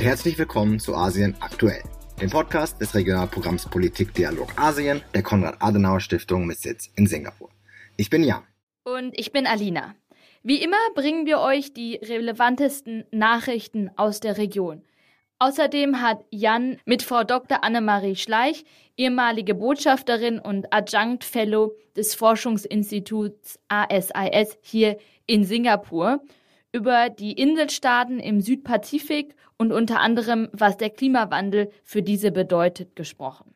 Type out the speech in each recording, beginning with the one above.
und herzlich willkommen zu Asien aktuell, dem Podcast des Regionalprogramms Politik Dialog Asien der Konrad-Adenauer-Stiftung mit Sitz in Singapur. Ich bin Jan. Und ich bin Alina. Wie immer bringen wir euch die relevantesten Nachrichten aus der Region. Außerdem hat Jan mit Frau Dr. Annemarie Schleich, ehemalige Botschafterin und Adjunct Fellow des Forschungsinstituts ASIS hier in Singapur, über die Inselstaaten im Südpazifik und unter anderem, was der Klimawandel für diese bedeutet, gesprochen.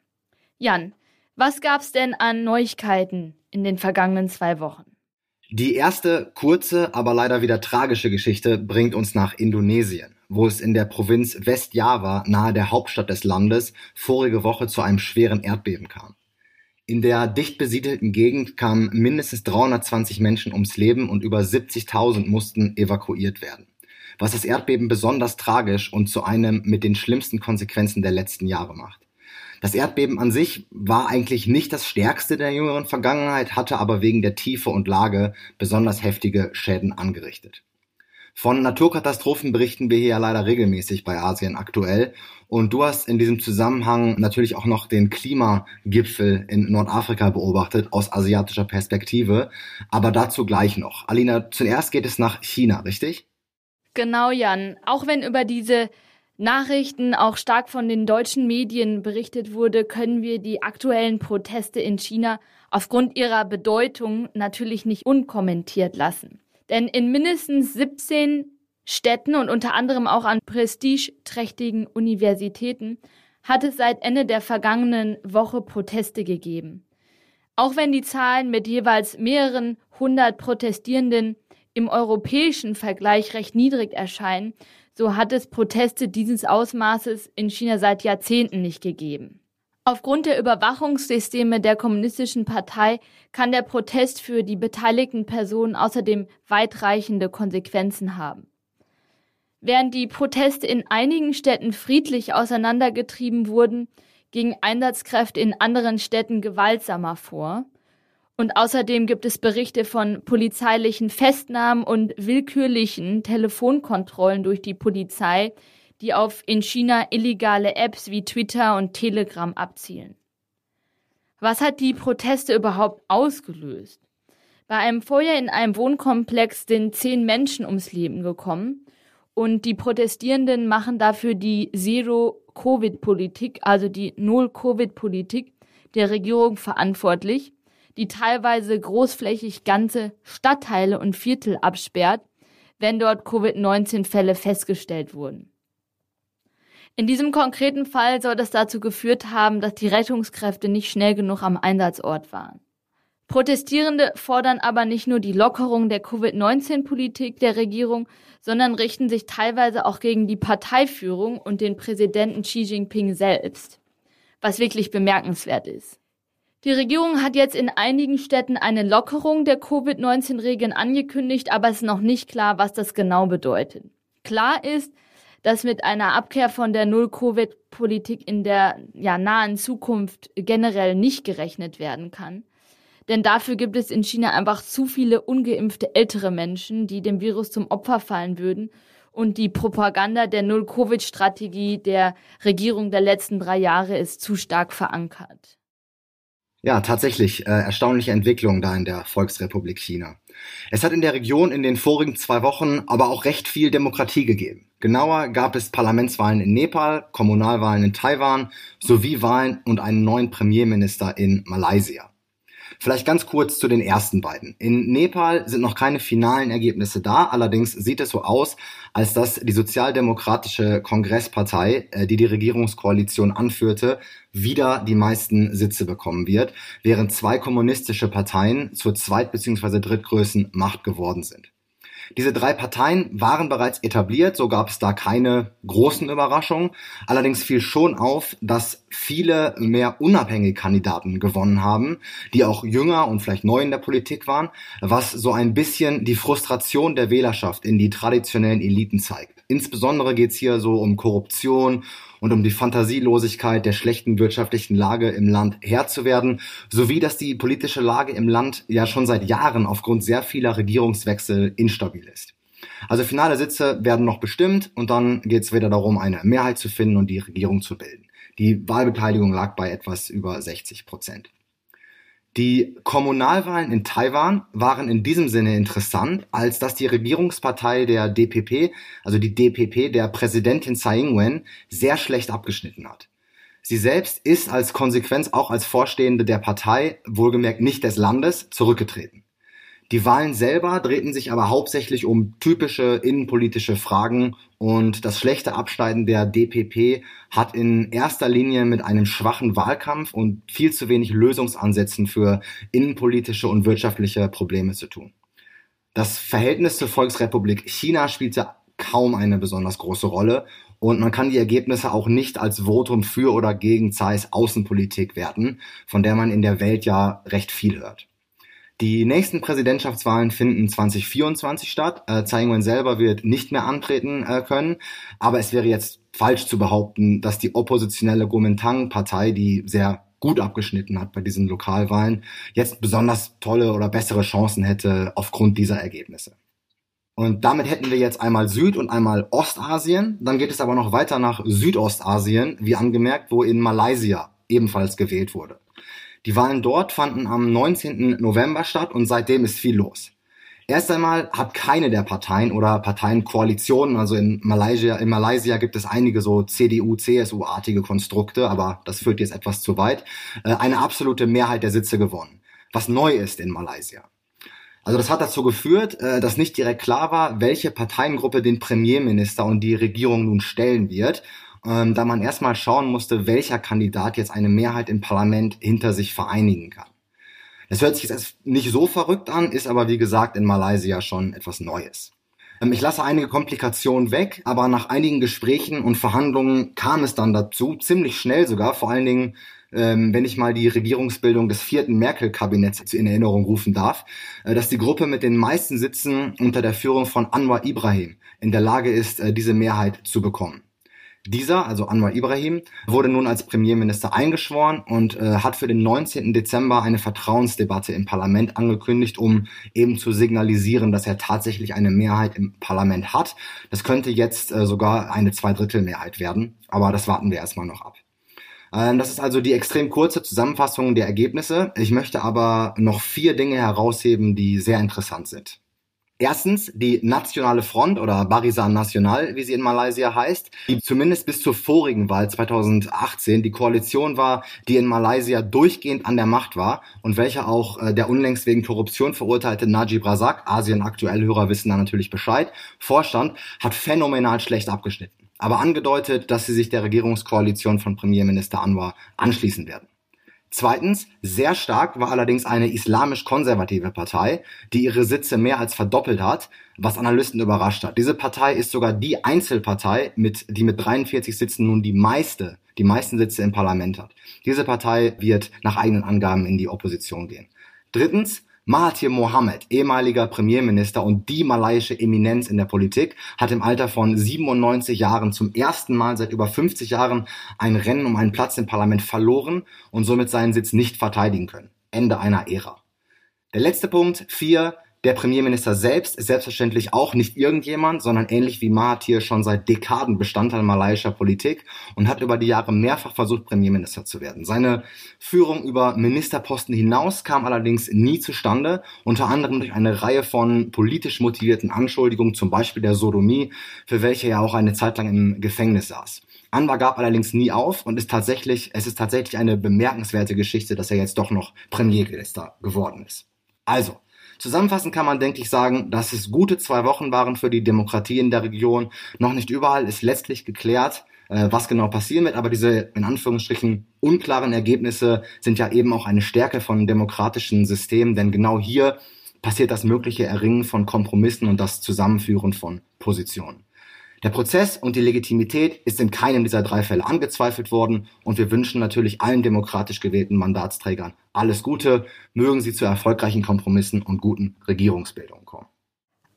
Jan, was gab's denn an Neuigkeiten in den vergangenen zwei Wochen? Die erste kurze, aber leider wieder tragische Geschichte bringt uns nach Indonesien, wo es in der Provinz Westjava nahe der Hauptstadt des Landes vorige Woche zu einem schweren Erdbeben kam. In der dicht besiedelten Gegend kamen mindestens 320 Menschen ums Leben und über 70.000 mussten evakuiert werden. Was das Erdbeben besonders tragisch und zu einem mit den schlimmsten Konsequenzen der letzten Jahre macht. Das Erdbeben an sich war eigentlich nicht das stärkste der jüngeren Vergangenheit, hatte aber wegen der Tiefe und Lage besonders heftige Schäden angerichtet. Von Naturkatastrophen berichten wir hier ja leider regelmäßig bei Asien aktuell. Und du hast in diesem Zusammenhang natürlich auch noch den Klimagipfel in Nordafrika beobachtet aus asiatischer Perspektive. Aber dazu gleich noch. Alina, zuerst geht es nach China, richtig? Genau, Jan. Auch wenn über diese Nachrichten auch stark von den deutschen Medien berichtet wurde, können wir die aktuellen Proteste in China aufgrund ihrer Bedeutung natürlich nicht unkommentiert lassen. Denn in mindestens 17 Städten und unter anderem auch an prestigeträchtigen Universitäten hat es seit Ende der vergangenen Woche Proteste gegeben. Auch wenn die Zahlen mit jeweils mehreren hundert Protestierenden im europäischen Vergleich recht niedrig erscheinen, so hat es Proteste dieses Ausmaßes in China seit Jahrzehnten nicht gegeben. Aufgrund der Überwachungssysteme der Kommunistischen Partei kann der Protest für die beteiligten Personen außerdem weitreichende Konsequenzen haben. Während die Proteste in einigen Städten friedlich auseinandergetrieben wurden, gingen Einsatzkräfte in anderen Städten gewaltsamer vor. Und außerdem gibt es Berichte von polizeilichen Festnahmen und willkürlichen Telefonkontrollen durch die Polizei, die auf in China illegale Apps wie Twitter und Telegram abzielen. Was hat die Proteste überhaupt ausgelöst? Bei einem Feuer in einem Wohnkomplex sind zehn Menschen ums Leben gekommen und die Protestierenden machen dafür die Zero-Covid-Politik, also die Null-Covid-Politik der Regierung verantwortlich, die teilweise großflächig ganze Stadtteile und Viertel absperrt, wenn dort Covid-19-Fälle festgestellt wurden. In diesem konkreten Fall soll das dazu geführt haben, dass die Rettungskräfte nicht schnell genug am Einsatzort waren. Protestierende fordern aber nicht nur die Lockerung der Covid-19-Politik der Regierung, sondern richten sich teilweise auch gegen die Parteiführung und den Präsidenten Xi Jinping selbst, was wirklich bemerkenswert ist. Die Regierung hat jetzt in einigen Städten eine Lockerung der Covid-19-Regeln angekündigt, aber es ist noch nicht klar, was das genau bedeutet. Klar ist, dass mit einer Abkehr von der Null-Covid-Politik in der ja, nahen Zukunft generell nicht gerechnet werden kann. Denn dafür gibt es in China einfach zu viele ungeimpfte ältere Menschen, die dem Virus zum Opfer fallen würden. Und die Propaganda der Null-Covid-Strategie der Regierung der letzten drei Jahre ist zu stark verankert. Ja, tatsächlich äh, erstaunliche Entwicklung da in der Volksrepublik China. Es hat in der Region in den vorigen zwei Wochen aber auch recht viel Demokratie gegeben. Genauer gab es Parlamentswahlen in Nepal, Kommunalwahlen in Taiwan sowie Wahlen und einen neuen Premierminister in Malaysia. Vielleicht ganz kurz zu den ersten beiden. In Nepal sind noch keine finalen Ergebnisse da, allerdings sieht es so aus, als dass die Sozialdemokratische Kongresspartei, äh, die die Regierungskoalition anführte, wieder die meisten Sitze bekommen wird, während zwei kommunistische Parteien zur zweit- bzw. drittgrößten Macht geworden sind. Diese drei Parteien waren bereits etabliert, so gab es da keine großen Überraschungen. Allerdings fiel schon auf, dass viele mehr unabhängige Kandidaten gewonnen haben, die auch jünger und vielleicht neu in der Politik waren, was so ein bisschen die Frustration der Wählerschaft in die traditionellen Eliten zeigt. Insbesondere geht es hier so um Korruption und um die Fantasielosigkeit der schlechten wirtschaftlichen Lage im Land Herr zu werden, sowie dass die politische Lage im Land ja schon seit Jahren aufgrund sehr vieler Regierungswechsel instabil ist. Also finale Sitze werden noch bestimmt und dann geht es wieder darum, eine Mehrheit zu finden und die Regierung zu bilden. Die Wahlbeteiligung lag bei etwas über 60 Prozent. Die Kommunalwahlen in Taiwan waren in diesem Sinne interessant, als dass die Regierungspartei der DPP, also die DPP der Präsidentin Tsai Ing-wen, sehr schlecht abgeschnitten hat. Sie selbst ist als Konsequenz auch als Vorstehende der Partei, wohlgemerkt nicht des Landes, zurückgetreten. Die Wahlen selber drehten sich aber hauptsächlich um typische innenpolitische Fragen und das schlechte Abschneiden der DPP hat in erster Linie mit einem schwachen Wahlkampf und viel zu wenig Lösungsansätzen für innenpolitische und wirtschaftliche Probleme zu tun. Das Verhältnis zur Volksrepublik China spielte kaum eine besonders große Rolle und man kann die Ergebnisse auch nicht als Votum für oder gegen Zeiss Außenpolitik werten, von der man in der Welt ja recht viel hört. Die nächsten Präsidentschaftswahlen finden 2024 statt. Äh, Tsai Ing-wen selber wird nicht mehr antreten äh, können, aber es wäre jetzt falsch zu behaupten, dass die oppositionelle Kuomintang-Partei, die sehr gut abgeschnitten hat bei diesen Lokalwahlen, jetzt besonders tolle oder bessere Chancen hätte aufgrund dieser Ergebnisse. Und damit hätten wir jetzt einmal Süd- und einmal Ostasien. Dann geht es aber noch weiter nach Südostasien, wie angemerkt, wo in Malaysia ebenfalls gewählt wurde. Die Wahlen dort fanden am 19. November statt und seitdem ist viel los. Erst einmal hat keine der Parteien oder Parteienkoalitionen, also in Malaysia, in Malaysia gibt es einige so CDU, CSU-artige Konstrukte, aber das führt jetzt etwas zu weit, äh, eine absolute Mehrheit der Sitze gewonnen. Was neu ist in Malaysia. Also das hat dazu geführt, äh, dass nicht direkt klar war, welche Parteiengruppe den Premierminister und die Regierung nun stellen wird ähm, da man erstmal schauen musste, welcher Kandidat jetzt eine Mehrheit im Parlament hinter sich vereinigen kann. Das hört sich jetzt nicht so verrückt an, ist aber wie gesagt in Malaysia schon etwas Neues. Ähm, ich lasse einige Komplikationen weg, aber nach einigen Gesprächen und Verhandlungen kam es dann dazu, ziemlich schnell sogar, vor allen Dingen, ähm, wenn ich mal die Regierungsbildung des vierten Merkel-Kabinetts in Erinnerung rufen darf, äh, dass die Gruppe mit den meisten Sitzen unter der Führung von Anwar Ibrahim in der Lage ist, äh, diese Mehrheit zu bekommen. Dieser, also Anwar Ibrahim, wurde nun als Premierminister eingeschworen und äh, hat für den 19. Dezember eine Vertrauensdebatte im Parlament angekündigt, um eben zu signalisieren, dass er tatsächlich eine Mehrheit im Parlament hat. Das könnte jetzt äh, sogar eine Zweidrittelmehrheit werden, aber das warten wir erstmal noch ab. Ähm, das ist also die extrem kurze Zusammenfassung der Ergebnisse. Ich möchte aber noch vier Dinge herausheben, die sehr interessant sind. Erstens die Nationale Front oder Barisan Nasional, wie sie in Malaysia heißt, die zumindest bis zur vorigen Wahl 2018 die Koalition war, die in Malaysia durchgehend an der Macht war und welcher auch äh, der unlängst wegen Korruption verurteilte Najib Razak, Asien aktuell Hörer wissen da natürlich Bescheid, Vorstand, hat phänomenal schlecht abgeschnitten. Aber angedeutet, dass sie sich der Regierungskoalition von Premierminister Anwar anschließen werden. Zweitens, sehr stark war allerdings eine islamisch-konservative Partei, die ihre Sitze mehr als verdoppelt hat, was Analysten überrascht hat. Diese Partei ist sogar die Einzelpartei, mit, die mit 43 Sitzen nun die meiste, die meisten Sitze im Parlament hat. Diese Partei wird nach eigenen Angaben in die Opposition gehen. Drittens, Mahathir Mohammed, ehemaliger Premierminister und die malaiische Eminenz in der Politik, hat im Alter von 97 Jahren zum ersten Mal seit über 50 Jahren ein Rennen um einen Platz im Parlament verloren und somit seinen Sitz nicht verteidigen können. Ende einer Ära. Der letzte Punkt, vier, der Premierminister selbst ist selbstverständlich auch nicht irgendjemand, sondern ähnlich wie Mahathir schon seit Dekaden Bestandteil malaiischer Politik und hat über die Jahre mehrfach versucht, Premierminister zu werden. Seine Führung über Ministerposten hinaus kam allerdings nie zustande, unter anderem durch eine Reihe von politisch motivierten Anschuldigungen, zum Beispiel der Sodomie, für welche er auch eine Zeit lang im Gefängnis saß. Anwar gab allerdings nie auf und ist tatsächlich, es ist tatsächlich eine bemerkenswerte Geschichte, dass er jetzt doch noch Premierminister geworden ist. Also, Zusammenfassend kann man, denke ich, sagen, dass es gute zwei Wochen waren für die Demokratie in der Region. Noch nicht überall ist letztlich geklärt, äh, was genau passieren wird, aber diese in Anführungsstrichen unklaren Ergebnisse sind ja eben auch eine Stärke von demokratischen Systemen, denn genau hier passiert das mögliche Erringen von Kompromissen und das Zusammenführen von Positionen. Der Prozess und die Legitimität ist in keinem dieser drei Fälle angezweifelt worden und wir wünschen natürlich allen demokratisch gewählten Mandatsträgern alles Gute, mögen sie zu erfolgreichen Kompromissen und guten Regierungsbildungen kommen.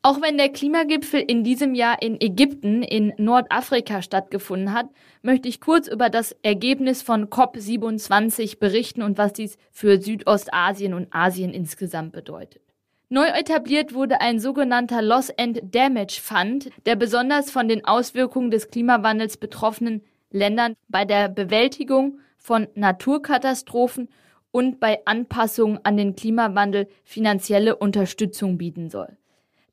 Auch wenn der Klimagipfel in diesem Jahr in Ägypten in Nordafrika stattgefunden hat, möchte ich kurz über das Ergebnis von COP27 berichten und was dies für Südostasien und Asien insgesamt bedeutet. Neu etabliert wurde ein sogenannter Loss and Damage Fund, der besonders von den Auswirkungen des Klimawandels betroffenen Ländern bei der Bewältigung von Naturkatastrophen und bei Anpassungen an den Klimawandel finanzielle Unterstützung bieten soll.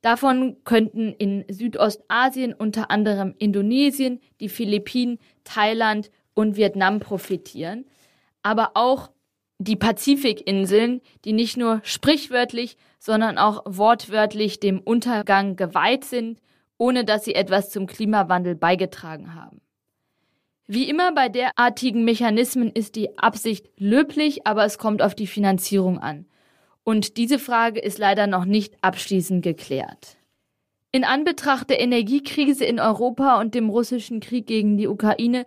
Davon könnten in Südostasien unter anderem Indonesien, die Philippinen, Thailand und Vietnam profitieren, aber auch die Pazifikinseln, die nicht nur sprichwörtlich, sondern auch wortwörtlich dem Untergang geweiht sind, ohne dass sie etwas zum Klimawandel beigetragen haben. Wie immer bei derartigen Mechanismen ist die Absicht löblich, aber es kommt auf die Finanzierung an. Und diese Frage ist leider noch nicht abschließend geklärt. In Anbetracht der Energiekrise in Europa und dem russischen Krieg gegen die Ukraine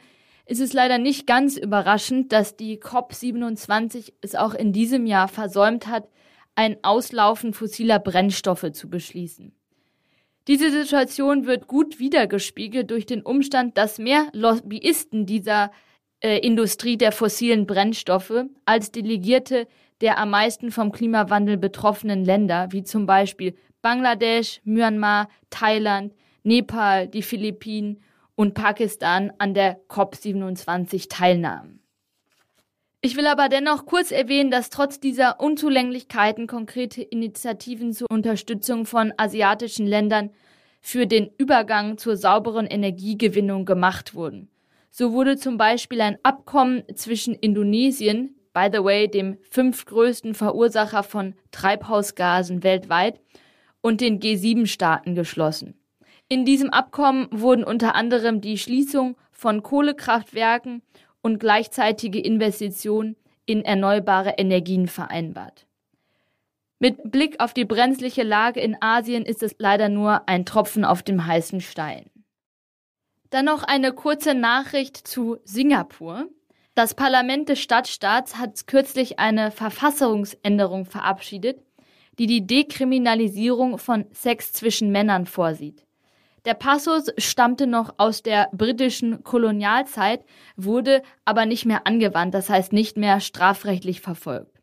ist es leider nicht ganz überraschend, dass die COP27 es auch in diesem Jahr versäumt hat, ein Auslaufen fossiler Brennstoffe zu beschließen. Diese Situation wird gut wiedergespiegelt durch den Umstand, dass mehr Lobbyisten dieser äh, Industrie der fossilen Brennstoffe als Delegierte der am meisten vom Klimawandel betroffenen Länder, wie zum Beispiel Bangladesch, Myanmar, Thailand, Nepal, die Philippinen und Pakistan an der COP27 teilnahmen. Ich will aber dennoch kurz erwähnen, dass trotz dieser Unzulänglichkeiten konkrete Initiativen zur Unterstützung von asiatischen Ländern für den Übergang zur sauberen Energiegewinnung gemacht wurden. So wurde zum Beispiel ein Abkommen zwischen Indonesien, by the way, dem fünftgrößten Verursacher von Treibhausgasen weltweit, und den G7-Staaten geschlossen. In diesem Abkommen wurden unter anderem die Schließung von Kohlekraftwerken und gleichzeitige Investitionen in erneuerbare Energien vereinbart. Mit Blick auf die brenzliche Lage in Asien ist es leider nur ein Tropfen auf dem heißen Stein. Dann noch eine kurze Nachricht zu Singapur. Das Parlament des Stadtstaats hat kürzlich eine Verfassungsänderung verabschiedet, die die Dekriminalisierung von Sex zwischen Männern vorsieht. Der Passus stammte noch aus der britischen Kolonialzeit, wurde aber nicht mehr angewandt, das heißt nicht mehr strafrechtlich verfolgt.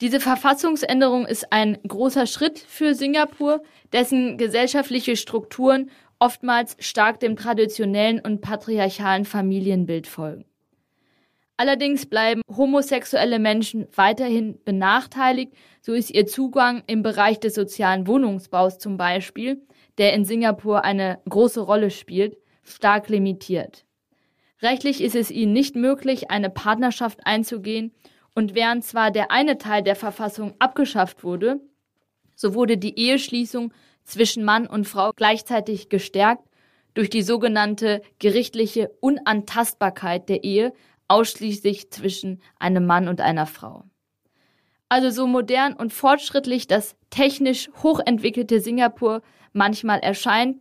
Diese Verfassungsänderung ist ein großer Schritt für Singapur, dessen gesellschaftliche Strukturen oftmals stark dem traditionellen und patriarchalen Familienbild folgen. Allerdings bleiben homosexuelle Menschen weiterhin benachteiligt, so ist ihr Zugang im Bereich des sozialen Wohnungsbaus zum Beispiel der in Singapur eine große Rolle spielt, stark limitiert. Rechtlich ist es ihnen nicht möglich, eine Partnerschaft einzugehen, und während zwar der eine Teil der Verfassung abgeschafft wurde, so wurde die Eheschließung zwischen Mann und Frau gleichzeitig gestärkt durch die sogenannte gerichtliche Unantastbarkeit der Ehe ausschließlich zwischen einem Mann und einer Frau. Also so modern und fortschrittlich das technisch hochentwickelte Singapur manchmal erscheint,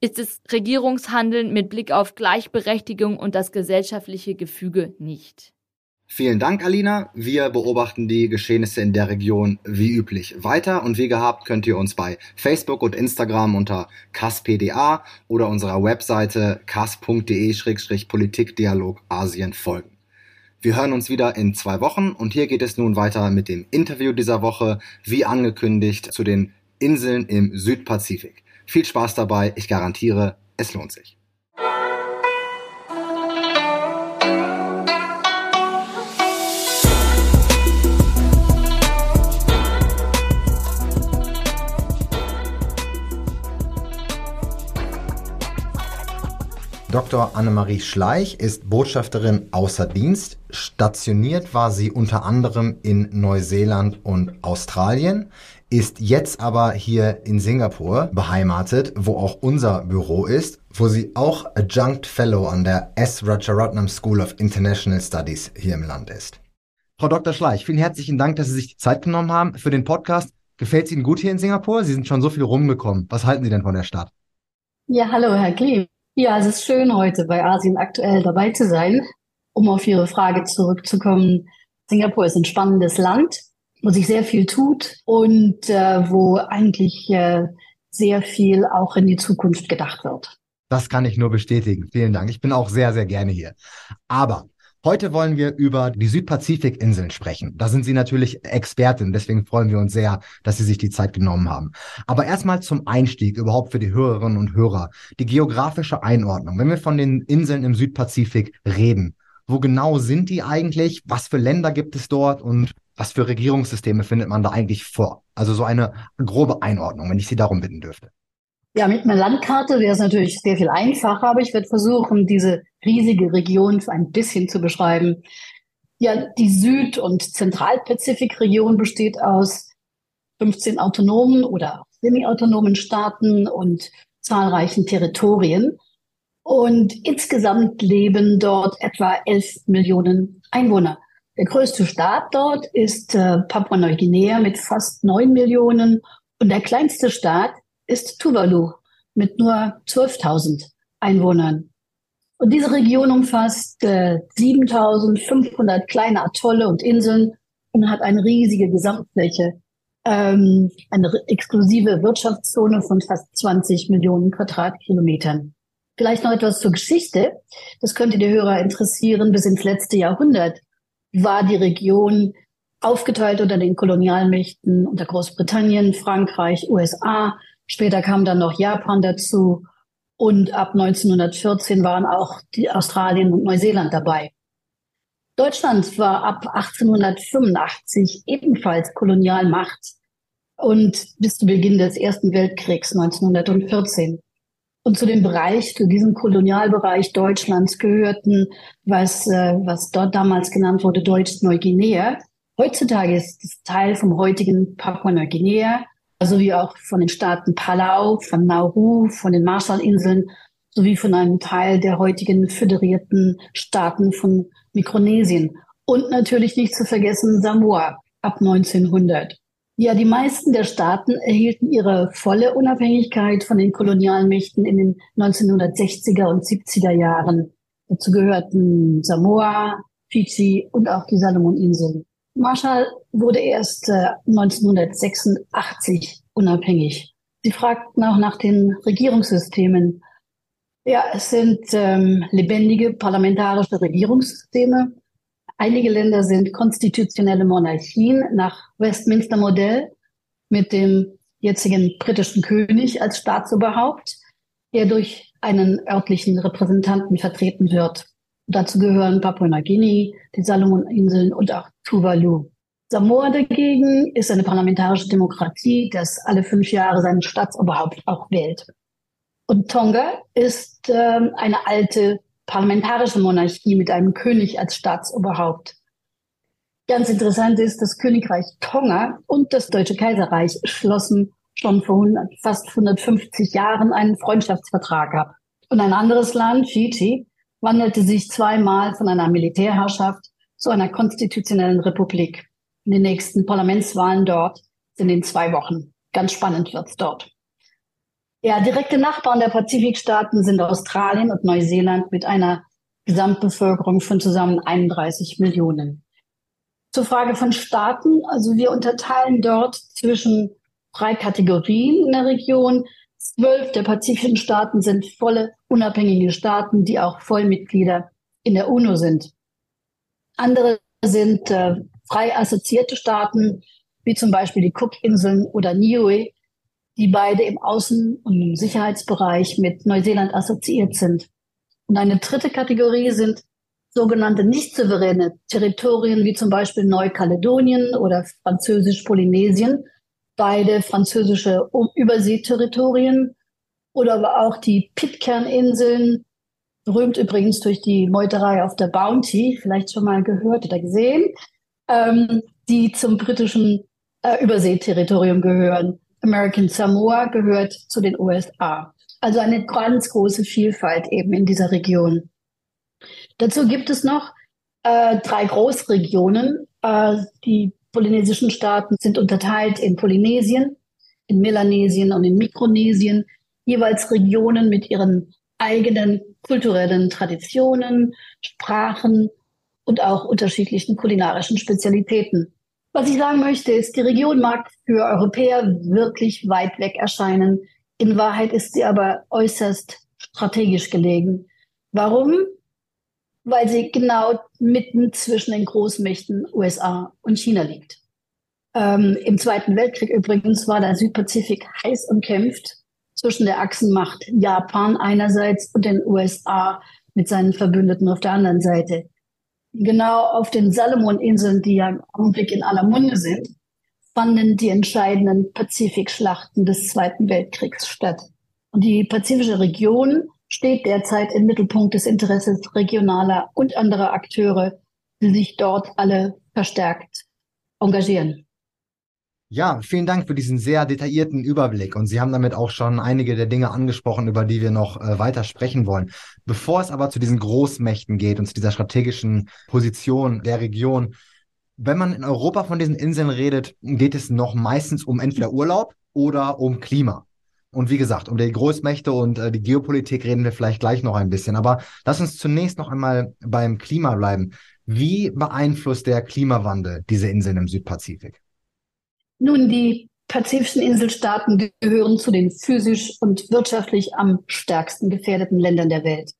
ist das Regierungshandeln mit Blick auf Gleichberechtigung und das gesellschaftliche Gefüge nicht. Vielen Dank, Alina. Wir beobachten die Geschehnisse in der Region wie üblich weiter und wie gehabt könnt ihr uns bei Facebook und Instagram unter kaspda oder unserer Webseite kas.de-politikdialog Asien folgen. Wir hören uns wieder in zwei Wochen und hier geht es nun weiter mit dem Interview dieser Woche, wie angekündigt, zu den Inseln im Südpazifik. Viel Spaß dabei, ich garantiere, es lohnt sich. Dr. Annemarie Schleich ist Botschafterin außer Dienst. Stationiert war sie unter anderem in Neuseeland und Australien ist jetzt aber hier in Singapur beheimatet, wo auch unser Büro ist, wo sie auch Adjunct Fellow an der S. Rajaratnam School of International Studies hier im Land ist. Frau Dr. Schleich, vielen herzlichen Dank, dass Sie sich die Zeit genommen haben für den Podcast. Gefällt es Ihnen gut hier in Singapur? Sie sind schon so viel rumgekommen. Was halten Sie denn von der Stadt? Ja, hallo, Herr Klee. Ja, es ist schön, heute bei Asien aktuell dabei zu sein. Um auf Ihre Frage zurückzukommen, Singapur ist ein spannendes Land wo sich sehr viel tut und äh, wo eigentlich äh, sehr viel auch in die Zukunft gedacht wird. Das kann ich nur bestätigen. Vielen Dank. Ich bin auch sehr, sehr gerne hier. Aber Heute wollen wir über die Südpazifikinseln sprechen. Da sind Sie natürlich Expertin, deswegen freuen wir uns sehr, dass Sie sich die Zeit genommen haben. Aber erstmal zum Einstieg überhaupt für die Hörerinnen und Hörer. Die geografische Einordnung. Wenn wir von den Inseln im Südpazifik reden, wo genau sind die eigentlich? Was für Länder gibt es dort und was für Regierungssysteme findet man da eigentlich vor? Also so eine grobe Einordnung, wenn ich Sie darum bitten dürfte. Ja, mit einer Landkarte wäre es natürlich sehr viel einfacher, aber ich werde versuchen, diese riesige Region ein bisschen zu beschreiben. Ja, die Süd- und Zentralpazifikregion besteht aus 15 autonomen oder semi-autonomen Staaten und zahlreichen Territorien. Und insgesamt leben dort etwa 11 Millionen Einwohner. Der größte Staat dort ist äh, Papua-Neuguinea mit fast 9 Millionen und der kleinste Staat ist Tuvalu mit nur 12.000 Einwohnern. Und diese Region umfasst äh, 7.500 kleine Atolle und Inseln und hat eine riesige Gesamtfläche, ähm, eine exklusive Wirtschaftszone von fast 20 Millionen Quadratkilometern. Vielleicht noch etwas zur Geschichte. Das könnte die Hörer interessieren. Bis ins letzte Jahrhundert war die Region aufgeteilt unter den Kolonialmächten unter Großbritannien, Frankreich, USA Später kam dann noch Japan dazu und ab 1914 waren auch die Australien und Neuseeland dabei. Deutschland war ab 1885 ebenfalls Kolonialmacht und bis zu Beginn des Ersten Weltkriegs 1914. Und zu dem Bereich, zu diesem Kolonialbereich Deutschlands gehörten, was, äh, was dort damals genannt wurde, Deutsch-Neuguinea. Heutzutage ist es Teil vom heutigen Papua-Neuguinea sowie auch von den Staaten Palau, von Nauru, von den Marshallinseln sowie von einem Teil der heutigen föderierten Staaten von Mikronesien. Und natürlich nicht zu vergessen Samoa ab 1900. Ja, die meisten der Staaten erhielten ihre volle Unabhängigkeit von den Kolonialmächten in den 1960er und 70er Jahren. Dazu gehörten Samoa, Fiji und auch die Salomoninseln. Marshall wurde erst äh, 1986 unabhängig. Sie fragten auch nach den Regierungssystemen. Ja, es sind ähm, lebendige parlamentarische Regierungssysteme. Einige Länder sind konstitutionelle Monarchien nach Westminster-Modell mit dem jetzigen britischen König als Staatsoberhaupt, der durch einen örtlichen Repräsentanten vertreten wird. Dazu gehören Papua-Neuguinea, die Salomoninseln und auch Tuvalu. Samoa dagegen ist eine parlamentarische Demokratie, das alle fünf Jahre seinen Staatsoberhaupt auch wählt. Und Tonga ist äh, eine alte parlamentarische Monarchie mit einem König als Staatsoberhaupt. Ganz interessant ist, das Königreich Tonga und das Deutsche Kaiserreich schlossen schon vor 100, fast 150 Jahren einen Freundschaftsvertrag ab. Und ein anderes Land, Fiji, wandelte sich zweimal von einer Militärherrschaft zu einer konstitutionellen Republik. In den nächsten Parlamentswahlen dort sind in zwei Wochen. Ganz spannend wird's dort. Ja, direkte Nachbarn der Pazifikstaaten sind Australien und Neuseeland mit einer Gesamtbevölkerung von zusammen 31 Millionen. Zur Frage von Staaten, also wir unterteilen dort zwischen drei Kategorien in der Region. Zwölf der pazifischen Staaten sind volle unabhängige Staaten, die auch Vollmitglieder in der UNO sind. Andere sind äh, frei assoziierte Staaten, wie zum Beispiel die Cookinseln oder Niue, die beide im Außen- und im Sicherheitsbereich mit Neuseeland assoziiert sind. Und eine dritte Kategorie sind sogenannte nicht souveräne Territorien, wie zum Beispiel Neukaledonien oder Französisch-Polynesien, beide französische Überseeterritorien, oder aber auch die Pitcairn-Inseln, berühmt übrigens durch die Meuterei auf der Bounty, vielleicht schon mal gehört oder gesehen, ähm, die zum britischen äh, Überseeterritorium gehören. American Samoa gehört zu den USA. Also eine ganz große Vielfalt eben in dieser Region. Dazu gibt es noch äh, drei Großregionen. Äh, die polynesischen Staaten sind unterteilt in Polynesien, in Melanesien und in Mikronesien, jeweils Regionen mit ihren eigenen kulturellen Traditionen, Sprachen und auch unterschiedlichen kulinarischen Spezialitäten. Was ich sagen möchte, ist, die Region mag für Europäer wirklich weit weg erscheinen. In Wahrheit ist sie aber äußerst strategisch gelegen. Warum? weil sie genau mitten zwischen den Großmächten USA und China liegt. Ähm, Im Zweiten Weltkrieg übrigens war der Südpazifik heiß umkämpft zwischen der Achsenmacht Japan einerseits und den USA mit seinen Verbündeten auf der anderen Seite. Genau auf den Salomoninseln, die ja im Augenblick in aller Munde sind, fanden die entscheidenden Pazifikschlachten des Zweiten Weltkriegs statt. Und die pazifische Region steht derzeit im Mittelpunkt des Interesses regionaler und anderer Akteure, die sich dort alle verstärkt engagieren. Ja, vielen Dank für diesen sehr detaillierten Überblick. Und Sie haben damit auch schon einige der Dinge angesprochen, über die wir noch äh, weiter sprechen wollen. Bevor es aber zu diesen Großmächten geht und zu dieser strategischen Position der Region, wenn man in Europa von diesen Inseln redet, geht es noch meistens um entweder Urlaub oder um Klima. Und wie gesagt, um die Großmächte und äh, die Geopolitik reden wir vielleicht gleich noch ein bisschen. Aber lass uns zunächst noch einmal beim Klima bleiben. Wie beeinflusst der Klimawandel diese Inseln im Südpazifik? Nun, die pazifischen Inselstaaten gehören zu den physisch und wirtschaftlich am stärksten gefährdeten Ländern der Welt.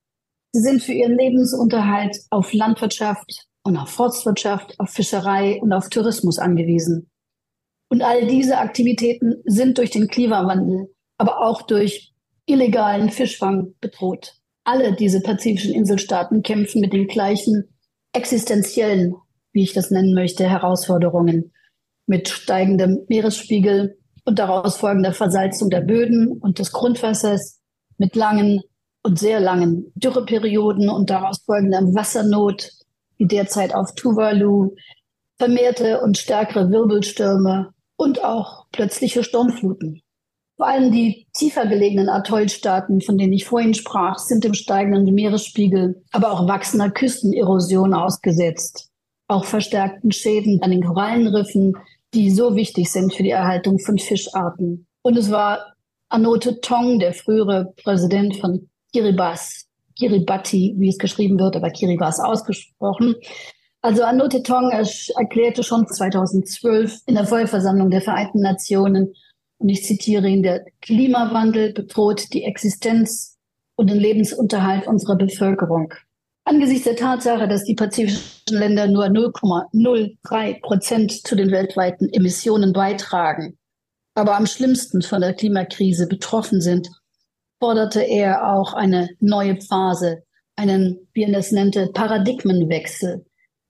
Sie sind für ihren Lebensunterhalt auf Landwirtschaft und auf Forstwirtschaft, auf Fischerei und auf Tourismus angewiesen. Und all diese Aktivitäten sind durch den Klimawandel, aber auch durch illegalen Fischfang bedroht. Alle diese pazifischen Inselstaaten kämpfen mit den gleichen existenziellen, wie ich das nennen möchte, Herausforderungen mit steigendem Meeresspiegel und daraus folgender Versalzung der Böden und des Grundwassers, mit langen und sehr langen Dürreperioden und daraus folgender Wassernot, wie derzeit auf Tuvalu, vermehrte und stärkere Wirbelstürme und auch plötzliche Sturmfluten. Vor allem die tiefer gelegenen Atollstaaten, von denen ich vorhin sprach, sind dem steigenden Meeresspiegel, aber auch wachsender Küstenerosion ausgesetzt. Auch verstärkten Schäden an den Korallenriffen, die so wichtig sind für die Erhaltung von Fischarten. Und es war Anote Tong, der frühere Präsident von Kiribati, Kiribati, wie es geschrieben wird, aber Kiribati ausgesprochen. Also Anote Tong erklärte schon 2012 in der Vollversammlung der Vereinten Nationen, und ich zitiere ihn, der Klimawandel bedroht die Existenz und den Lebensunterhalt unserer Bevölkerung. Angesichts der Tatsache, dass die pazifischen Länder nur 0,03 Prozent zu den weltweiten Emissionen beitragen, aber am schlimmsten von der Klimakrise betroffen sind, forderte er auch eine neue Phase, einen, wie er das nannte, Paradigmenwechsel,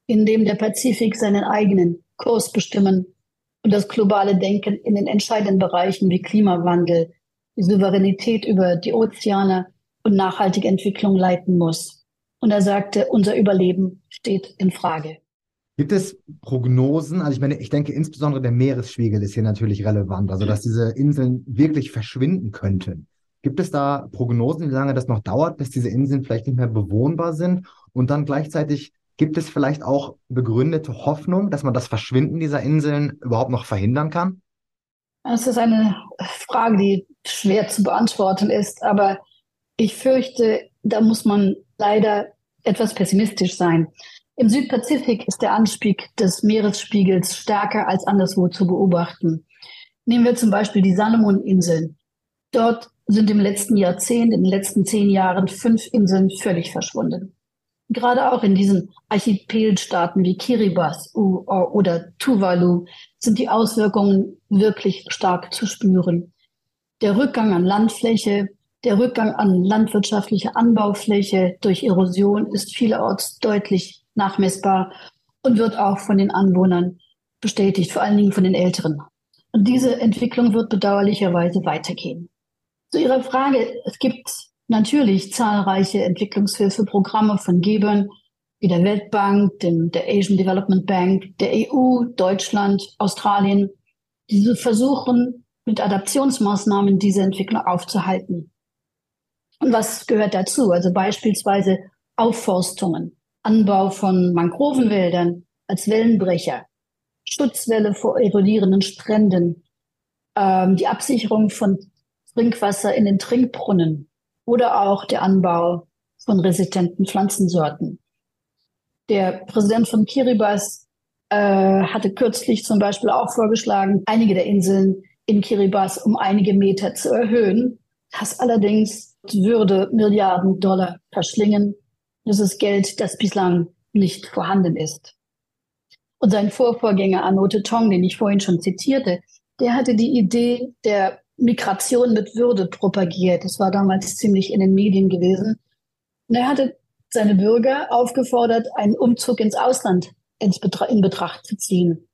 in dem der Pazifik seinen eigenen Kurs bestimmen und das globale Denken in den entscheidenden Bereichen wie Klimawandel, die Souveränität über die Ozeane und nachhaltige Entwicklung leiten muss. Und er sagte, unser Überleben steht in Frage. Gibt es Prognosen? Also ich meine, ich denke insbesondere der Meeresspiegel ist hier natürlich relevant, also dass diese Inseln wirklich verschwinden könnten. Gibt es da Prognosen, wie lange das noch dauert, bis diese Inseln vielleicht nicht mehr bewohnbar sind? Und dann gleichzeitig gibt es vielleicht auch begründete Hoffnung, dass man das Verschwinden dieser Inseln überhaupt noch verhindern kann? Das ist eine Frage, die schwer zu beantworten ist, aber ich fürchte, da muss man leider etwas pessimistisch sein. Im Südpazifik ist der Anstieg des Meeresspiegels stärker als anderswo zu beobachten. Nehmen wir zum Beispiel die Salomoninseln. Dort sind im letzten Jahrzehnt, in den letzten zehn Jahren fünf Inseln völlig verschwunden. Gerade auch in diesen Archipelstaaten wie Kiribati oder Tuvalu sind die Auswirkungen wirklich stark zu spüren. Der Rückgang an Landfläche, der Rückgang an landwirtschaftlicher Anbaufläche durch Erosion ist vielerorts deutlich nachmessbar und wird auch von den Anwohnern bestätigt, vor allen Dingen von den Älteren. Und diese Entwicklung wird bedauerlicherweise weitergehen. Zu Ihrer Frage, es gibt natürlich zahlreiche Entwicklungshilfeprogramme von Gebern wie der Weltbank, dem, der Asian Development Bank, der EU, Deutschland, Australien, die versuchen, mit Adaptionsmaßnahmen diese Entwicklung aufzuhalten. Und was gehört dazu? Also beispielsweise Aufforstungen, Anbau von Mangrovenwäldern als Wellenbrecher, Schutzwelle vor erodierenden Stränden, ähm, die Absicherung von Trinkwasser in den Trinkbrunnen oder auch der Anbau von resistenten Pflanzensorten. Der Präsident von Kiribati äh, hatte kürzlich zum Beispiel auch vorgeschlagen, einige der Inseln in Kiribati um einige Meter zu erhöhen. Das allerdings würde Milliarden Dollar verschlingen. Das ist Geld, das bislang nicht vorhanden ist. Und sein Vorvorgänger Anote Tong, den ich vorhin schon zitierte, der hatte die Idee der Migration mit Würde propagiert. Das war damals ziemlich in den Medien gewesen. Und er hatte seine Bürger aufgefordert, einen Umzug ins Ausland in Betracht zu ziehen.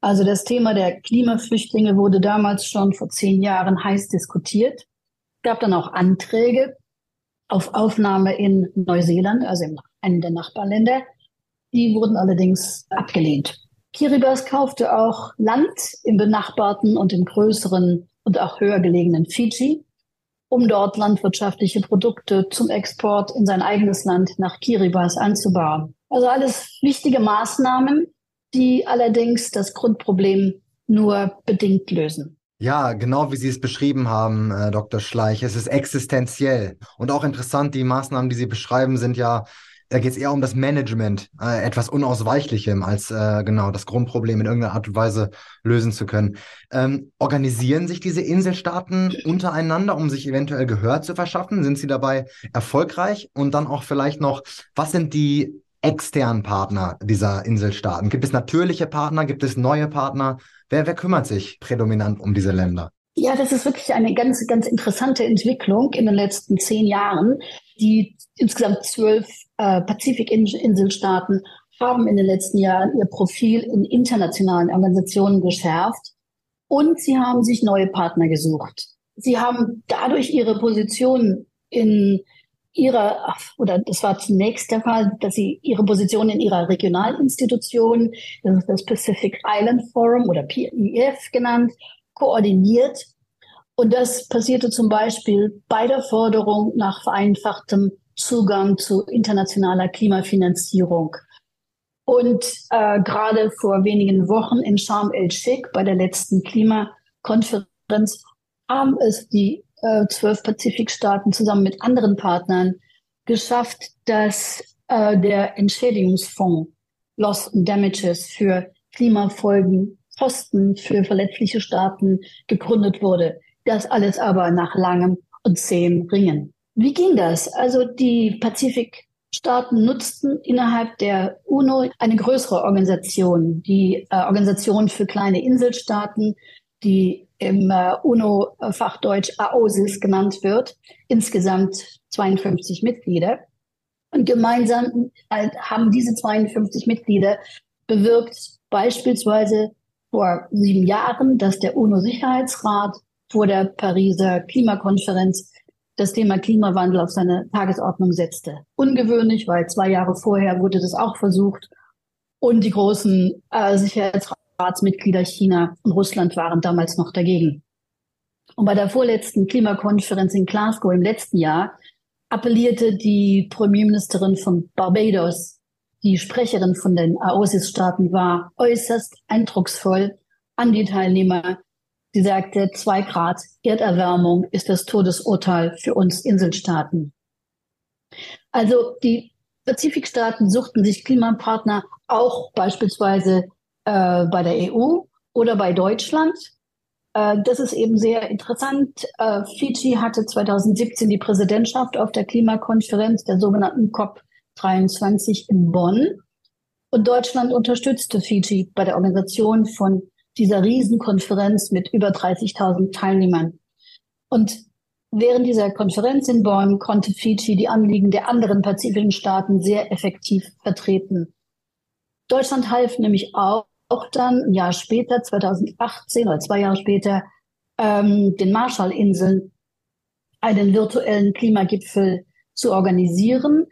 Also das Thema der Klimaflüchtlinge wurde damals schon vor zehn Jahren heiß diskutiert. Es gab dann auch Anträge auf Aufnahme in Neuseeland, also in einem der Nachbarländer. Die wurden allerdings abgelehnt. Kiribati kaufte auch Land im benachbarten und im größeren und auch höher gelegenen Fiji, um dort landwirtschaftliche Produkte zum Export in sein eigenes Land nach Kiribati anzubauen. Also alles wichtige Maßnahmen, die allerdings das Grundproblem nur bedingt lösen. Ja, genau wie Sie es beschrieben haben, äh, Dr. Schleich. Es ist existenziell. Und auch interessant, die Maßnahmen, die Sie beschreiben, sind ja da geht es eher um das Management, äh, etwas Unausweichlichem, als äh, genau das Grundproblem in irgendeiner Art und Weise lösen zu können. Ähm, organisieren sich diese Inselstaaten untereinander, um sich eventuell Gehör zu verschaffen? Sind sie dabei erfolgreich? Und dann auch vielleicht noch, was sind die externen Partner dieser Inselstaaten? Gibt es natürliche Partner? Gibt es neue Partner? Wer, wer kümmert sich prädominant um diese Länder? Ja, das ist wirklich eine ganz, ganz interessante Entwicklung in den letzten zehn Jahren. Die insgesamt zwölf äh, Pazifikinselstaaten haben in den letzten Jahren ihr Profil in internationalen Organisationen geschärft und sie haben sich neue Partner gesucht. Sie haben dadurch ihre Position in ihrer, oder das war zunächst der Fall, dass sie ihre Position in ihrer Regionalinstitution, das ist das Pacific Island Forum oder PIF genannt, koordiniert. Und das passierte zum Beispiel bei der Forderung nach vereinfachtem Zugang zu internationaler Klimafinanzierung. Und äh, gerade vor wenigen Wochen in Sharm el-Sheikh bei der letzten Klimakonferenz haben es die äh, zwölf Pazifikstaaten zusammen mit anderen Partnern geschafft, dass äh, der Entschädigungsfonds Loss and Damages für Klimafolgen Posten für verletzliche Staaten gegründet wurde. Das alles aber nach langem und zähem Ringen. Wie ging das? Also die Pazifikstaaten nutzten innerhalb der UNO eine größere Organisation, die äh, Organisation für kleine Inselstaaten, die im äh, UNO-Fachdeutsch AOSIS genannt wird, insgesamt 52 Mitglieder. Und gemeinsam halt haben diese 52 Mitglieder bewirkt, beispielsweise vor sieben Jahren, dass der UNO-Sicherheitsrat vor der Pariser Klimakonferenz das Thema Klimawandel auf seine Tagesordnung setzte. Ungewöhnlich, weil zwei Jahre vorher wurde das auch versucht. Und die großen äh, Sicherheitsratsmitglieder China und Russland waren damals noch dagegen. Und bei der vorletzten Klimakonferenz in Glasgow im letzten Jahr appellierte die Premierministerin von Barbados die Sprecherin von den AOSIS-Staaten war äußerst eindrucksvoll an die Teilnehmer. Sie sagte, zwei Grad Erderwärmung ist das Todesurteil für uns Inselstaaten. Also die Pazifikstaaten suchten sich Klimapartner auch beispielsweise äh, bei der EU oder bei Deutschland. Äh, das ist eben sehr interessant. Äh, Fiji hatte 2017 die Präsidentschaft auf der Klimakonferenz der sogenannten COP 23 in Bonn. Und Deutschland unterstützte Fiji bei der Organisation von dieser Riesenkonferenz mit über 30.000 Teilnehmern. Und während dieser Konferenz in Bonn konnte Fiji die Anliegen der anderen pazifischen Staaten sehr effektiv vertreten. Deutschland half nämlich auch, auch dann ein Jahr später, 2018 oder zwei Jahre später, ähm, den Marshallinseln einen virtuellen Klimagipfel zu organisieren,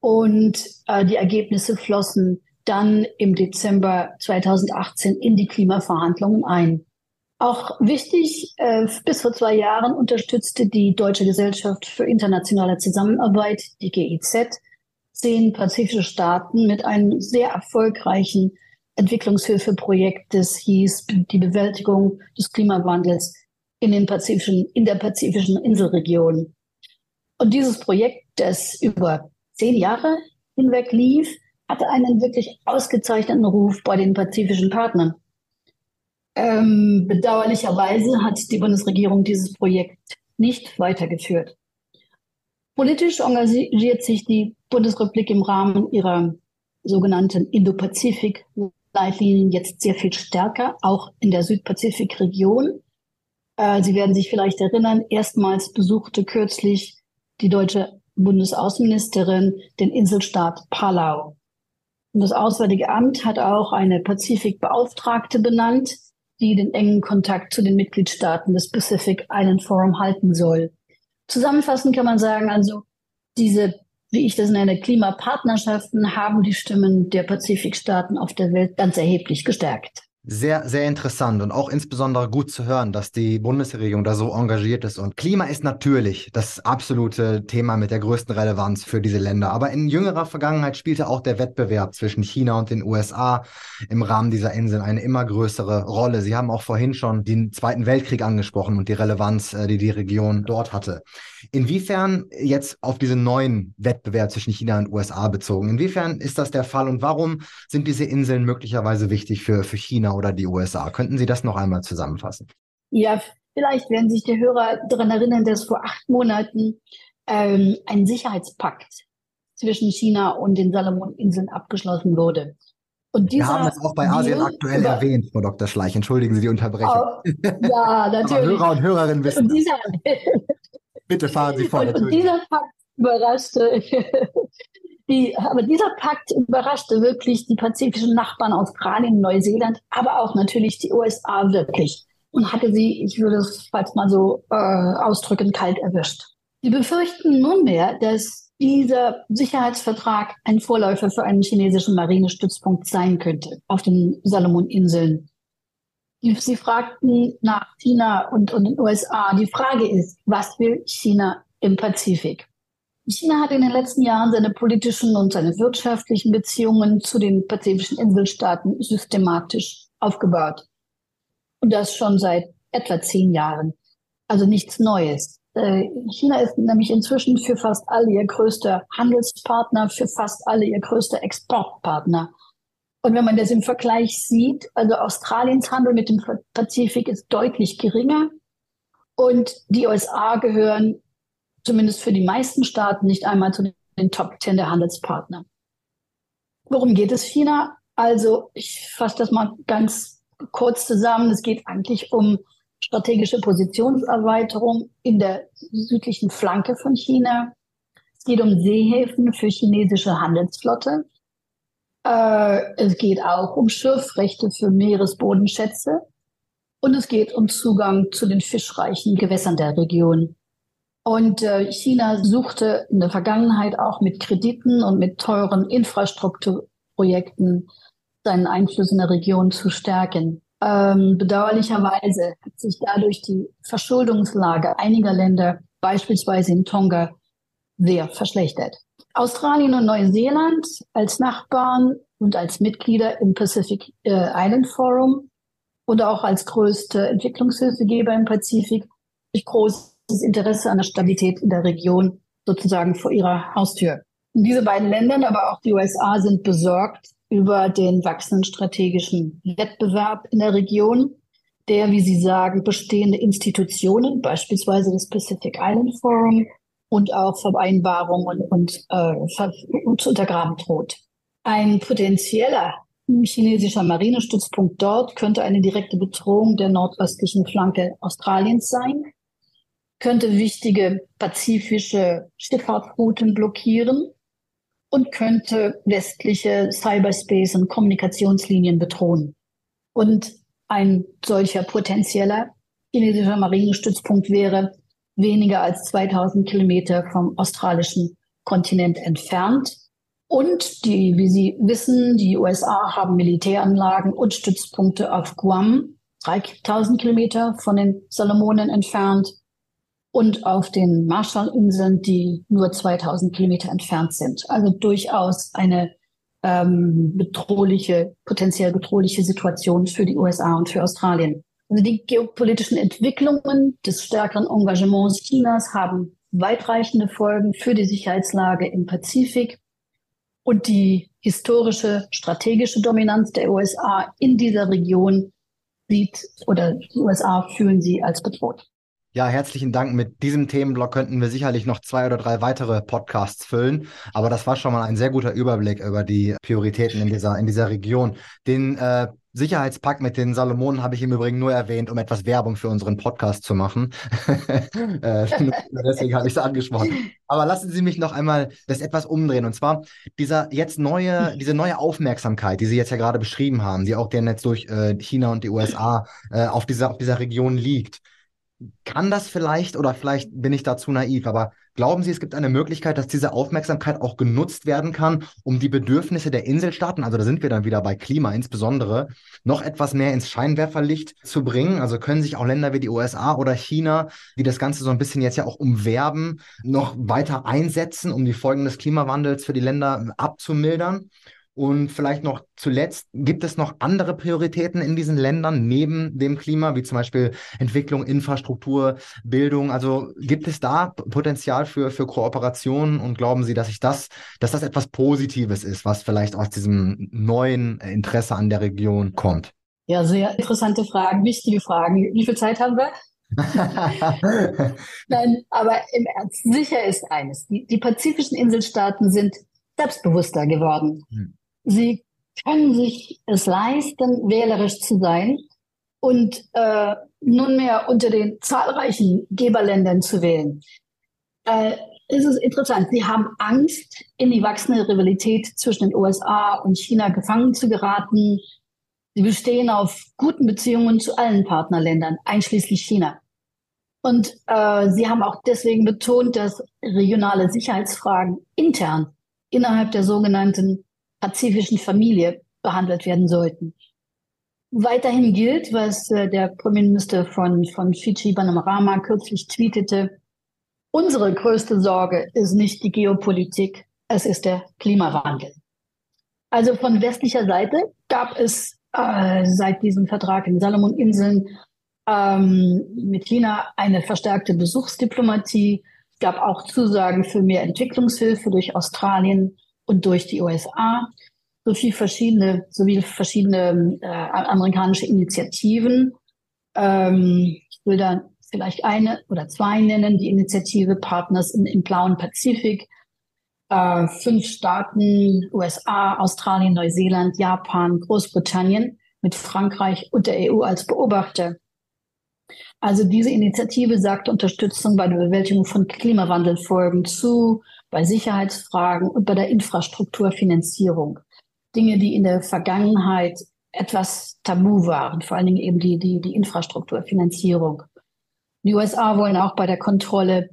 und äh, die Ergebnisse flossen dann im Dezember 2018 in die Klimaverhandlungen ein. Auch wichtig, äh, bis vor zwei Jahren unterstützte die Deutsche Gesellschaft für internationale Zusammenarbeit, die GIZ, zehn pazifische Staaten mit einem sehr erfolgreichen Entwicklungshilfeprojekt, das hieß die Bewältigung des Klimawandels in, den pazifischen, in der pazifischen Inselregion. Und dieses Projekt, das über zehn Jahre hinweg lief, hatte einen wirklich ausgezeichneten Ruf bei den pazifischen Partnern. Ähm, bedauerlicherweise hat die Bundesregierung dieses Projekt nicht weitergeführt. Politisch engagiert sich die Bundesrepublik im Rahmen ihrer sogenannten Indo-Pazifik-Leitlinien jetzt sehr viel stärker, auch in der Südpazifik-Region. Äh, Sie werden sich vielleicht erinnern, erstmals besuchte kürzlich die deutsche Bundesaußenministerin den Inselstaat Palau. Und das Auswärtige Amt hat auch eine Pazifikbeauftragte benannt, die den engen Kontakt zu den Mitgliedstaaten des Pacific Island Forum halten soll. Zusammenfassend kann man sagen, also diese, wie ich das nenne, Klimapartnerschaften haben die Stimmen der Pazifikstaaten auf der Welt ganz erheblich gestärkt. Sehr, sehr interessant und auch insbesondere gut zu hören, dass die Bundesregierung da so engagiert ist. Und Klima ist natürlich das absolute Thema mit der größten Relevanz für diese Länder. Aber in jüngerer Vergangenheit spielte auch der Wettbewerb zwischen China und den USA im Rahmen dieser Inseln eine immer größere Rolle. Sie haben auch vorhin schon den Zweiten Weltkrieg angesprochen und die Relevanz, äh, die die Region dort hatte. Inwiefern jetzt auf diesen neuen Wettbewerb zwischen China und USA bezogen, inwiefern ist das der Fall und warum sind diese Inseln möglicherweise wichtig für, für China oder die USA? Könnten Sie das noch einmal zusammenfassen? Ja, vielleicht werden sich die Hörer daran erinnern, dass vor acht Monaten ähm, ein Sicherheitspakt zwischen China und den Salomoninseln abgeschlossen wurde. Und dieser Wir haben es auch bei Asien Deal aktuell über, erwähnt, Frau Dr. Schleich. Entschuldigen Sie die Unterbrechung. Oh, ja, natürlich. Hörer und Hörerinnen wissen. Und dieser, Bitte fahren Sie fort. Und, und dieser Pakt überraschte, die, aber dieser Pakt überraschte wirklich die pazifischen Nachbarn Australien, Neuseeland, aber auch natürlich die USA wirklich und hatte sie, ich würde es falls mal so äh, ausdrücken, kalt erwischt. Sie befürchten nunmehr, dass dieser Sicherheitsvertrag ein Vorläufer für einen chinesischen Marinestützpunkt sein könnte auf den Salomoninseln. Sie fragten nach China und, und den USA. Die Frage ist, was will China im Pazifik? China hat in den letzten Jahren seine politischen und seine wirtschaftlichen Beziehungen zu den pazifischen Inselstaaten systematisch aufgebaut. Und das schon seit etwa zehn Jahren. Also nichts Neues. Äh, China ist nämlich inzwischen für fast alle ihr größter Handelspartner, für fast alle ihr größter Exportpartner. Und wenn man das im Vergleich sieht, also Australiens Handel mit dem Pazifik ist deutlich geringer und die USA gehören zumindest für die meisten Staaten nicht einmal zu den Top Ten der Handelspartner. Worum geht es China? Also ich fasse das mal ganz kurz zusammen. Es geht eigentlich um strategische Positionserweiterung in der südlichen Flanke von China. Es geht um Seehäfen für chinesische Handelsflotte. Äh, es geht auch um Schürfrechte für Meeresbodenschätze und es geht um Zugang zu den fischreichen Gewässern der Region. Und äh, China suchte in der Vergangenheit auch mit Krediten und mit teuren Infrastrukturprojekten seinen Einfluss in der Region zu stärken. Ähm, bedauerlicherweise hat sich dadurch die Verschuldungslage einiger Länder, beispielsweise in Tonga, sehr verschlechtert. Australien und Neuseeland als Nachbarn und als Mitglieder im Pacific äh, Island Forum und auch als größte Entwicklungshilfegeber im Pazifik durch großes Interesse an der Stabilität in der Region sozusagen vor ihrer Haustür. Und diese beiden Länder, aber auch die USA sind besorgt über den wachsenden strategischen Wettbewerb in der Region, der, wie Sie sagen, bestehende Institutionen, beispielsweise das Pacific Island Forum, und auch Vereinbarungen und, äh, und zu untergraben droht. Ein potenzieller chinesischer Marinestützpunkt dort könnte eine direkte Bedrohung der nordöstlichen Flanke Australiens sein, könnte wichtige pazifische Schifffahrtsrouten blockieren und könnte westliche Cyberspace und Kommunikationslinien bedrohen. Und ein solcher potenzieller chinesischer Marinestützpunkt wäre weniger als 2000 Kilometer vom australischen Kontinent entfernt. Und die, wie Sie wissen, die USA haben Militäranlagen und Stützpunkte auf Guam, 3000 Kilometer von den Salomonen entfernt, und auf den Marshallinseln, die nur 2000 Kilometer entfernt sind. Also durchaus eine ähm, bedrohliche, potenziell bedrohliche Situation für die USA und für Australien. Also die geopolitischen Entwicklungen des stärkeren Engagements Chinas haben weitreichende Folgen für die Sicherheitslage im Pazifik und die historische strategische Dominanz der USA in dieser Region sieht oder die USA fühlen sie als bedroht. Ja, herzlichen Dank. Mit diesem Themenblock könnten wir sicherlich noch zwei oder drei weitere Podcasts füllen. Aber das war schon mal ein sehr guter Überblick über die Prioritäten in dieser, in dieser Region. Den äh, Sicherheitspakt mit den Salomonen habe ich im Übrigen nur erwähnt, um etwas Werbung für unseren Podcast zu machen. äh, deswegen habe ich es angesprochen. Aber lassen Sie mich noch einmal das etwas umdrehen. Und zwar dieser jetzt neue, diese neue Aufmerksamkeit, die Sie jetzt ja gerade beschrieben haben, die auch der Netz durch äh, China und die USA äh, auf, dieser, auf dieser Region liegt kann das vielleicht, oder vielleicht bin ich da zu naiv, aber glauben Sie, es gibt eine Möglichkeit, dass diese Aufmerksamkeit auch genutzt werden kann, um die Bedürfnisse der Inselstaaten, also da sind wir dann wieder bei Klima insbesondere, noch etwas mehr ins Scheinwerferlicht zu bringen? Also können sich auch Länder wie die USA oder China, die das Ganze so ein bisschen jetzt ja auch umwerben, noch weiter einsetzen, um die Folgen des Klimawandels für die Länder abzumildern? Und vielleicht noch zuletzt, gibt es noch andere Prioritäten in diesen Ländern neben dem Klima, wie zum Beispiel Entwicklung, Infrastruktur, Bildung? Also gibt es da Potenzial für, für Kooperationen und glauben Sie, dass ich das, dass das etwas Positives ist, was vielleicht aus diesem neuen Interesse an der Region kommt? Ja, sehr interessante Fragen, wichtige Fragen. Wie viel Zeit haben wir? Nein, aber im Ernst, sicher ist eines. Die, die pazifischen Inselstaaten sind selbstbewusster geworden. Hm. Sie können sich es leisten, wählerisch zu sein und äh, nunmehr unter den zahlreichen Geberländern zu wählen. Äh, es ist interessant, sie haben Angst, in die wachsende Rivalität zwischen den USA und China gefangen zu geraten. Sie bestehen auf guten Beziehungen zu allen Partnerländern, einschließlich China. Und äh, sie haben auch deswegen betont, dass regionale Sicherheitsfragen intern innerhalb der sogenannten pazifischen Familie behandelt werden sollten. Weiterhin gilt, was äh, der Premierminister von, von Fiji, Banomrama, kürzlich tweetete, unsere größte Sorge ist nicht die Geopolitik, es ist der Klimawandel. Also von westlicher Seite gab es äh, seit diesem Vertrag in Salomoninseln ähm, mit China eine verstärkte Besuchsdiplomatie. Es gab auch Zusagen für mehr Entwicklungshilfe durch Australien und durch die USA sowie verschiedene, sowie verschiedene äh, amerikanische Initiativen. Ähm, ich will da vielleicht eine oder zwei nennen, die Initiative Partners im, im blauen Pazifik. Äh, fünf Staaten, USA, Australien, Neuseeland, Japan, Großbritannien mit Frankreich und der EU als Beobachter. Also diese Initiative sagt Unterstützung bei der Bewältigung von Klimawandelfolgen zu, bei Sicherheitsfragen und bei der Infrastrukturfinanzierung. Dinge, die in der Vergangenheit etwas tabu waren, vor allen Dingen eben die, die, die Infrastrukturfinanzierung. Die USA wollen auch bei der Kontrolle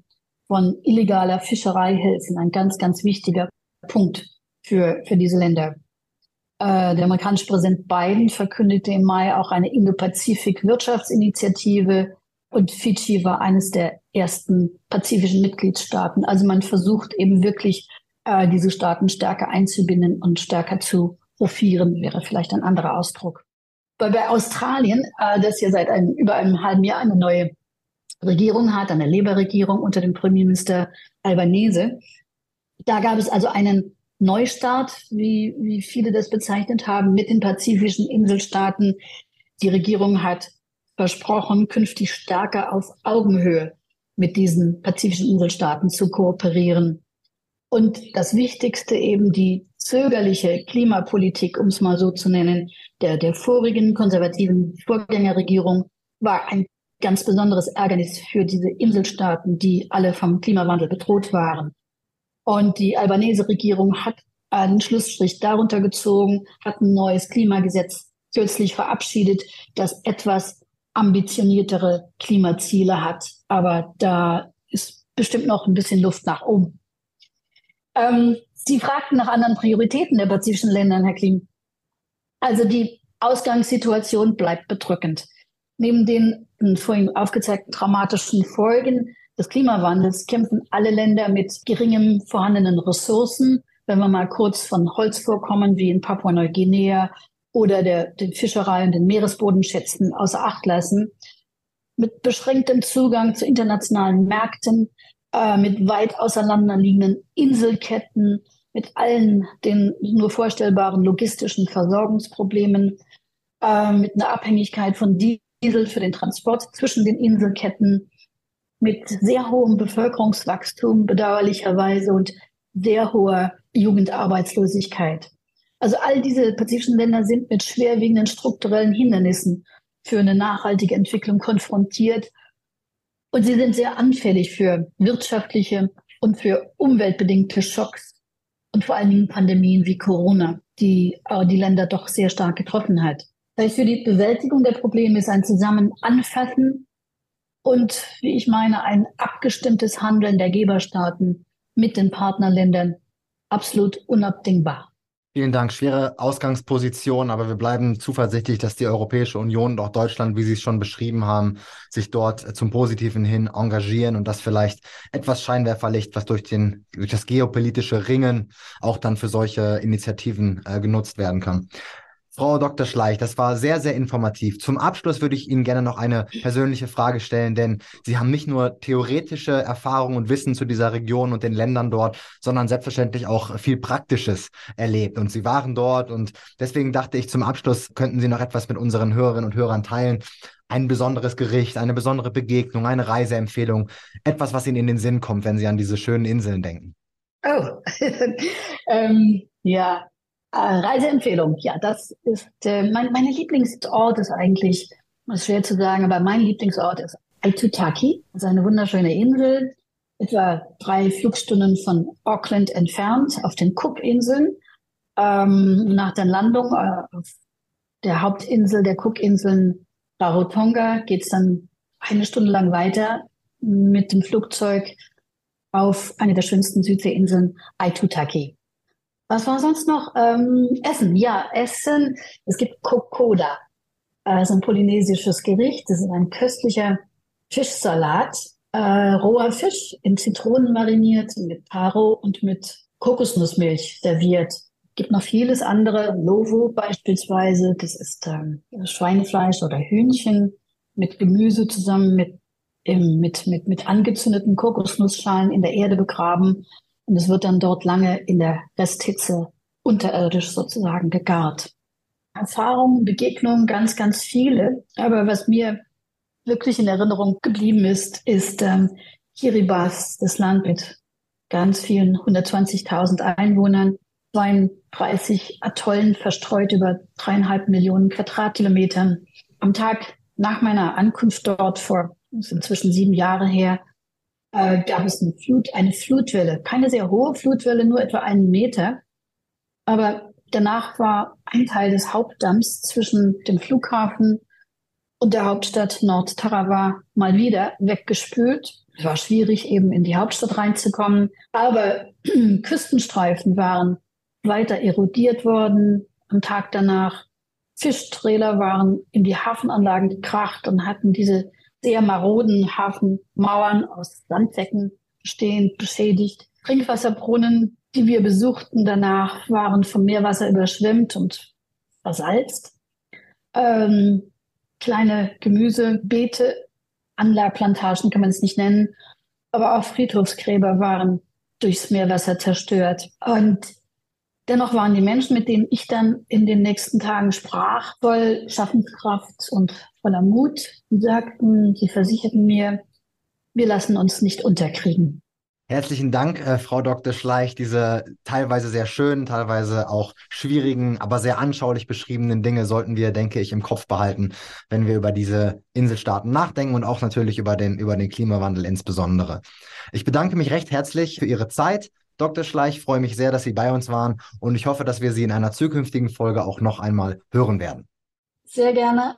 von illegaler Fischerei helfen, ein ganz, ganz wichtiger Punkt für, für diese Länder. Äh, der amerikanische Präsident Biden verkündete im Mai auch eine Indo-Pazifik-Wirtschaftsinitiative und Fidschi war eines der ersten pazifischen Mitgliedstaaten. Also man versucht eben wirklich, äh, diese Staaten stärker einzubinden und stärker zu profieren, wäre vielleicht ein anderer Ausdruck. Weil bei Australien, äh, das ja seit einem, über einem halben Jahr eine neue Regierung hat, eine Labour-Regierung unter dem Premierminister Albanese, da gab es also einen Neustart, wie, wie viele das bezeichnet haben, mit den pazifischen Inselstaaten. Die Regierung hat versprochen, künftig stärker auf Augenhöhe mit diesen pazifischen Inselstaaten zu kooperieren. Und das Wichtigste eben die zögerliche Klimapolitik, um es mal so zu nennen, der, der vorigen konservativen Vorgängerregierung war ein ganz besonderes Ärgernis für diese Inselstaaten, die alle vom Klimawandel bedroht waren. Und die albanese Regierung hat einen Schlussstrich darunter gezogen, hat ein neues Klimagesetz kürzlich verabschiedet, das etwas ambitioniertere Klimaziele hat. Aber da ist bestimmt noch ein bisschen Luft nach oben. Ähm, Sie fragten nach anderen Prioritäten der pazifischen Länder, Herr Klim. Also die Ausgangssituation bleibt bedrückend. Neben den vorhin aufgezeigten dramatischen Folgen des Klimawandels kämpfen alle Länder mit geringem vorhandenen Ressourcen. Wenn wir mal kurz von Holzvorkommen wie in Papua-Neuguinea oder der, den Fischerei und den Meeresbodenschätzen außer Acht lassen, mit beschränktem Zugang zu internationalen Märkten, äh, mit weit auseinanderliegenden Inselketten, mit allen den nur vorstellbaren logistischen Versorgungsproblemen, äh, mit einer Abhängigkeit von Diesel für den Transport zwischen den Inselketten, mit sehr hohem Bevölkerungswachstum bedauerlicherweise und sehr hoher Jugendarbeitslosigkeit. Also all diese pazifischen Länder sind mit schwerwiegenden strukturellen Hindernissen für eine nachhaltige Entwicklung konfrontiert. Und sie sind sehr anfällig für wirtschaftliche und für umweltbedingte Schocks und vor allen Dingen Pandemien wie Corona, die äh, die Länder doch sehr stark getroffen hat. Das heißt, für die Bewältigung der Probleme ist ein Zusammenanfassen und, wie ich meine, ein abgestimmtes Handeln der Geberstaaten mit den Partnerländern absolut unabdingbar. Vielen Dank. Schwere Ausgangsposition, aber wir bleiben zuversichtlich, dass die Europäische Union und auch Deutschland, wie Sie es schon beschrieben haben, sich dort zum Positiven hin engagieren und das vielleicht etwas Scheinwerferlicht, was durch, den, durch das geopolitische Ringen auch dann für solche Initiativen äh, genutzt werden kann. Frau Dr. Schleich, das war sehr, sehr informativ. Zum Abschluss würde ich Ihnen gerne noch eine persönliche Frage stellen, denn Sie haben nicht nur theoretische Erfahrung und Wissen zu dieser Region und den Ländern dort, sondern selbstverständlich auch viel Praktisches erlebt. Und Sie waren dort und deswegen dachte ich, zum Abschluss könnten Sie noch etwas mit unseren Hörerinnen und Hörern teilen. Ein besonderes Gericht, eine besondere Begegnung, eine Reiseempfehlung, etwas, was Ihnen in den Sinn kommt, wenn Sie an diese schönen Inseln denken. Oh, ähm, ja, Reiseempfehlung, ja, das ist äh, mein, meine Lieblingsort ist eigentlich, ist schwer zu sagen, aber mein Lieblingsort ist Aitutaki. Das ist eine wunderschöne Insel, etwa drei Flugstunden von Auckland entfernt auf den Cookinseln. Ähm, nach der Landung äh, auf der Hauptinsel der Cookinseln Rarotonga geht es dann eine Stunde lang weiter mit dem Flugzeug auf eine der schönsten Südseeinseln, Aitutaki. Was war sonst noch? Ähm, Essen, ja, Essen. Es gibt Kokoda, also ein polynesisches Gericht. Das ist ein köstlicher Fischsalat, äh, roher Fisch in Zitronen mariniert, mit Taro und mit Kokosnussmilch serviert. Gibt noch vieles andere, Lovo beispielsweise, das ist ähm, Schweinefleisch oder Hühnchen mit Gemüse zusammen mit, im, mit, mit, mit angezündeten Kokosnussschalen in der Erde begraben und es wird dann dort lange in der Resthitze unterirdisch sozusagen gegart. Erfahrungen, Begegnungen, ganz, ganz viele. Aber was mir wirklich in Erinnerung geblieben ist, ist ähm, Kiribati, das Land mit ganz vielen 120.000 Einwohnern, 32 Atollen verstreut über dreieinhalb Millionen Quadratkilometern. Am Tag nach meiner Ankunft dort vor, inzwischen sieben Jahre her, äh, gab es eine, Flut, eine Flutwelle. Keine sehr hohe Flutwelle, nur etwa einen Meter. Aber danach war ein Teil des Hauptdamms zwischen dem Flughafen und der Hauptstadt Nord-Tarawa mal wieder weggespült. Es war schwierig, eben in die Hauptstadt reinzukommen. Aber Küstenstreifen waren weiter erodiert worden. Am Tag danach Fischtrailer waren in die Hafenanlagen gekracht und hatten diese sehr maroden Hafenmauern aus Sandsäcken bestehend, beschädigt. Trinkwasserbrunnen, die wir besuchten danach, waren vom Meerwasser überschwemmt und versalzt. Ähm, kleine Gemüsebeete, Anlagplantagen kann man es nicht nennen, aber auch Friedhofsgräber waren durchs Meerwasser zerstört. Und Dennoch waren die Menschen, mit denen ich dann in den nächsten Tagen sprach, voll Schaffenskraft und voller Mut. Sie sagten, sie versicherten mir, wir lassen uns nicht unterkriegen. Herzlichen Dank, äh, Frau Dr. Schleich. Diese teilweise sehr schönen, teilweise auch schwierigen, aber sehr anschaulich beschriebenen Dinge sollten wir, denke ich, im Kopf behalten, wenn wir über diese Inselstaaten nachdenken und auch natürlich über den, über den Klimawandel insbesondere. Ich bedanke mich recht herzlich für Ihre Zeit Dr. Schleich, freue mich sehr, dass Sie bei uns waren und ich hoffe, dass wir Sie in einer zukünftigen Folge auch noch einmal hören werden. Sehr gerne.